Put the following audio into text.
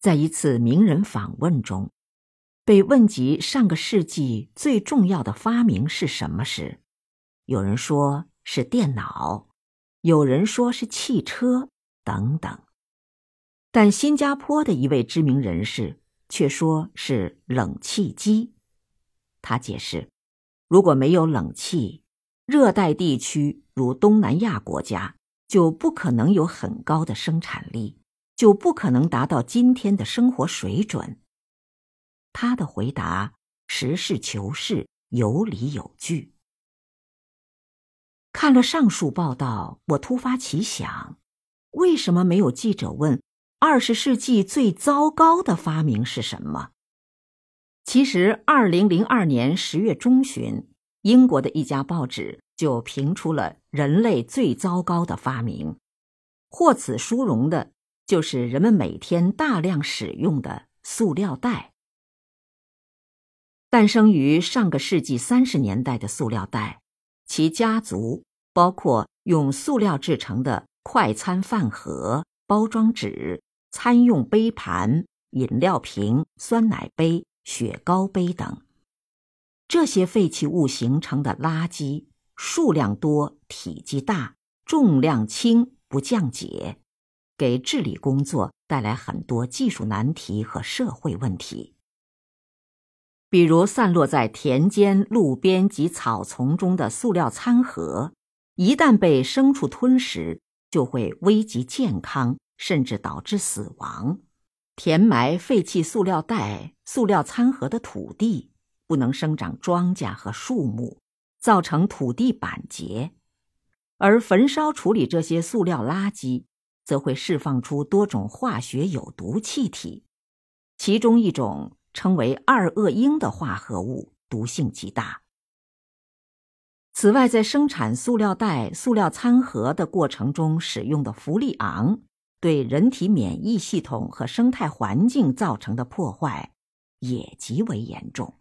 在一次名人访问中，被问及上个世纪最重要的发明是什么时，有人说是电脑，有人说是汽车，等等。但新加坡的一位知名人士却说是冷气机。他解释，如果没有冷气，热带地区如东南亚国家就不可能有很高的生产力，就不可能达到今天的生活水准。他的回答实事求是，有理有据。看了上述报道，我突发奇想：为什么没有记者问？二十世纪最糟糕的发明是什么？其实，二零零二年十月中旬，英国的一家报纸就评出了人类最糟糕的发明，获此殊荣的就是人们每天大量使用的塑料袋。诞生于上个世纪三十年代的塑料袋，其家族包括用塑料制成的快餐饭盒、包装纸。餐用杯盘、饮料瓶、酸奶杯、雪糕杯等，这些废弃物形成的垃圾数量多、体积大、重量轻、不降解，给治理工作带来很多技术难题和社会问题。比如，散落在田间、路边及草丛中的塑料餐盒，一旦被牲畜吞食，就会危及健康。甚至导致死亡。填埋废弃塑料袋、塑料餐盒的土地不能生长庄稼和树木，造成土地板结；而焚烧处理这些塑料垃圾，则会释放出多种化学有毒气体，其中一种称为二恶英的化合物毒性极大。此外，在生产塑料袋、塑料餐盒的过程中使用的氟利昂。对人体免疫系统和生态环境造成的破坏也极为严重。